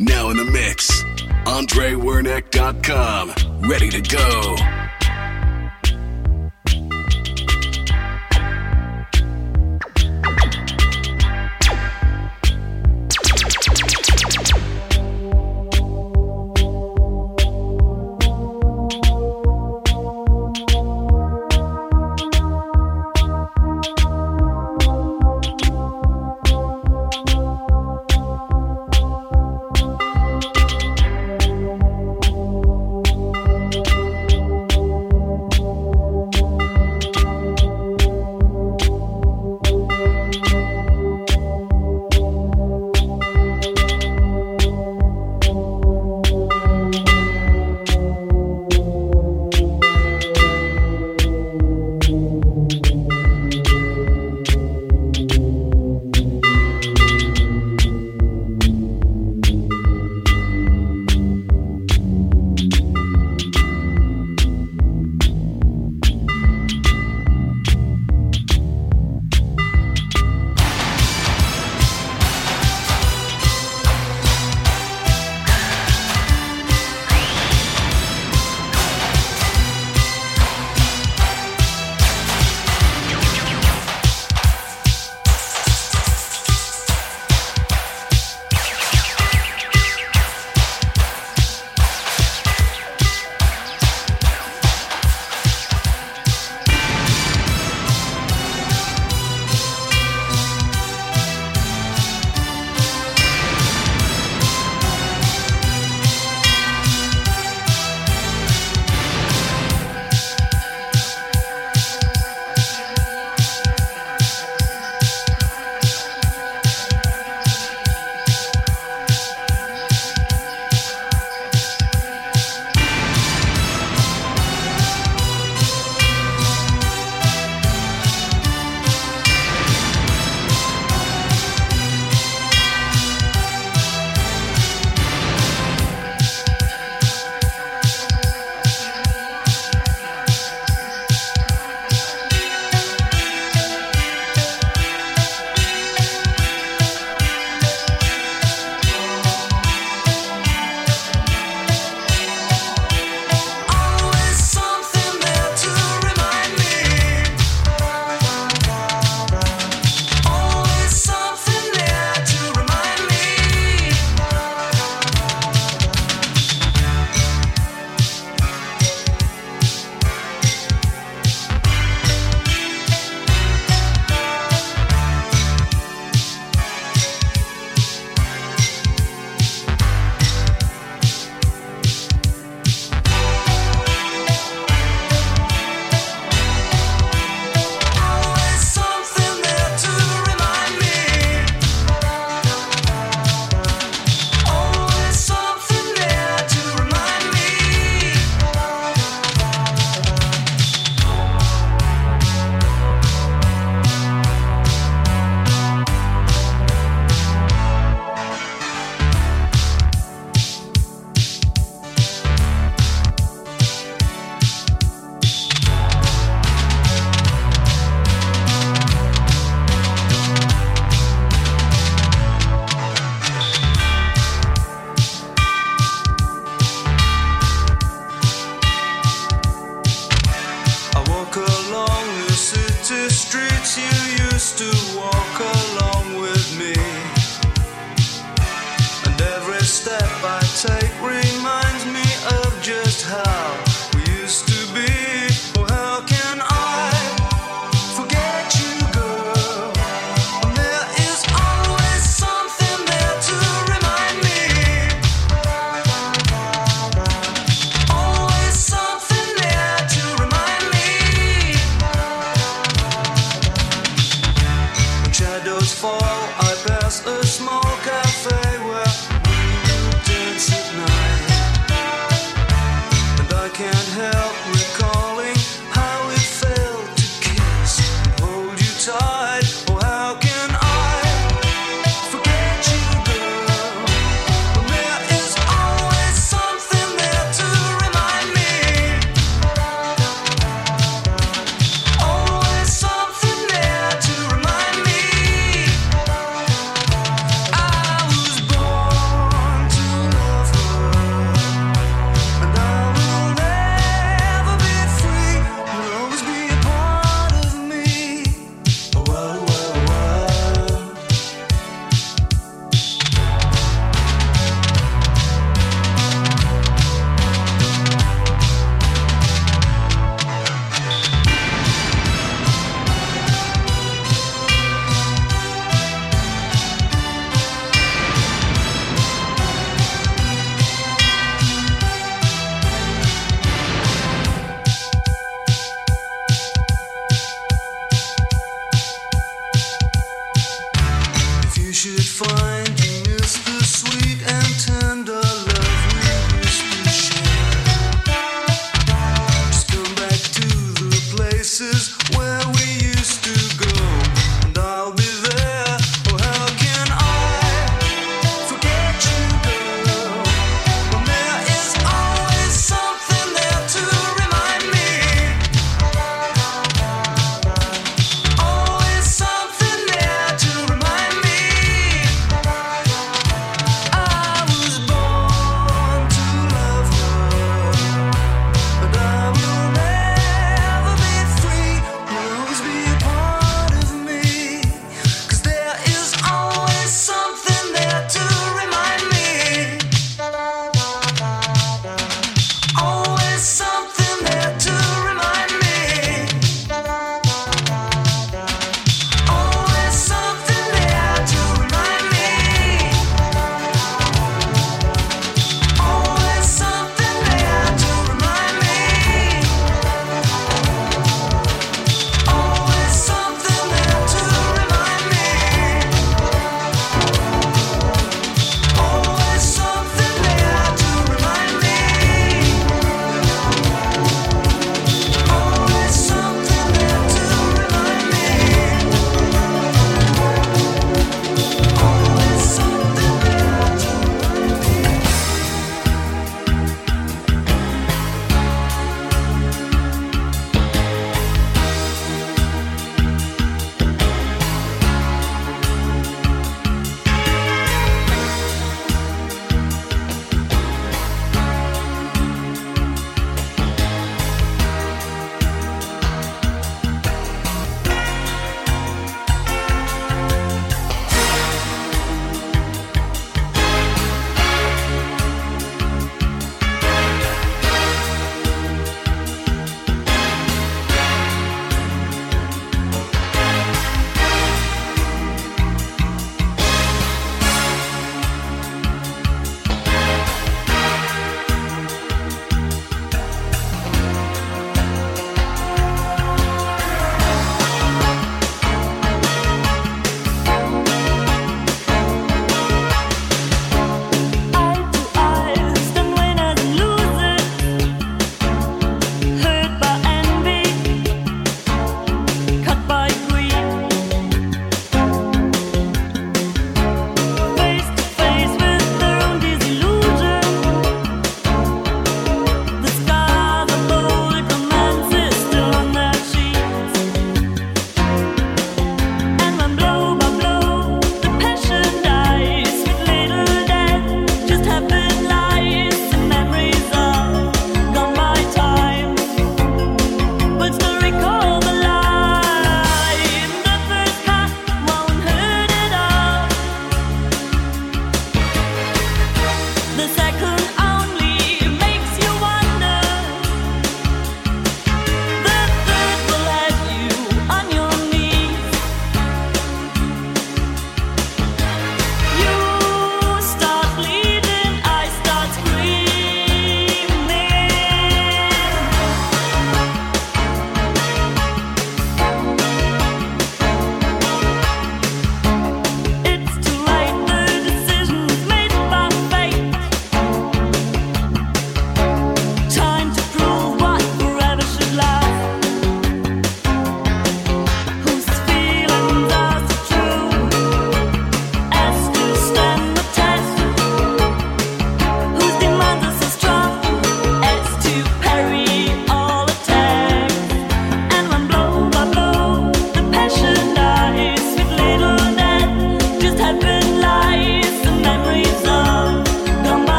Now in the mix. AndreWernick.com. Ready to go.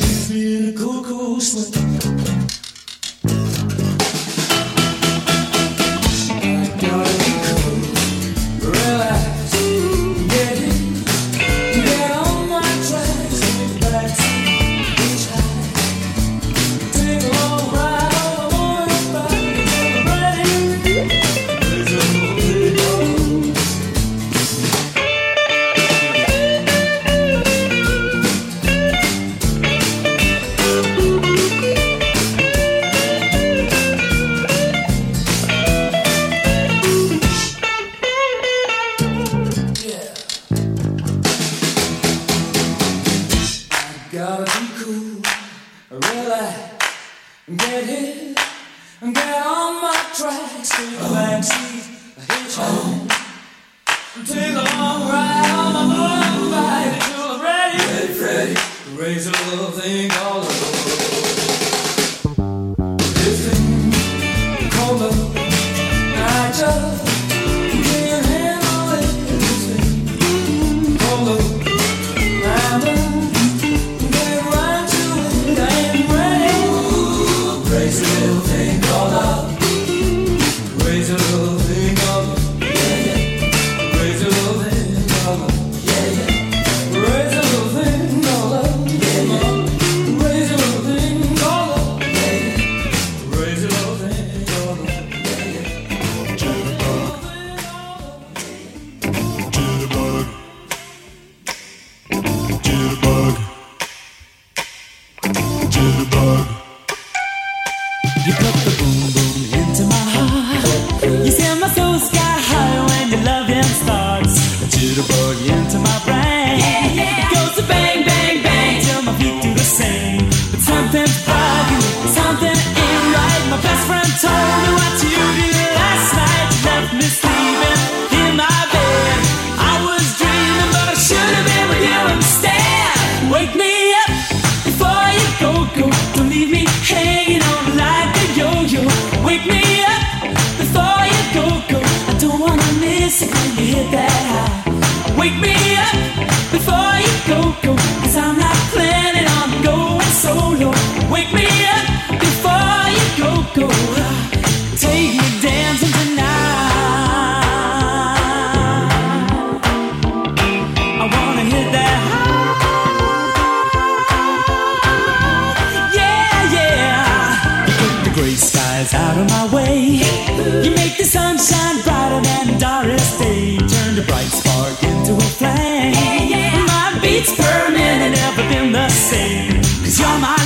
You've been a cuckoo You put the boom boom. go. you're my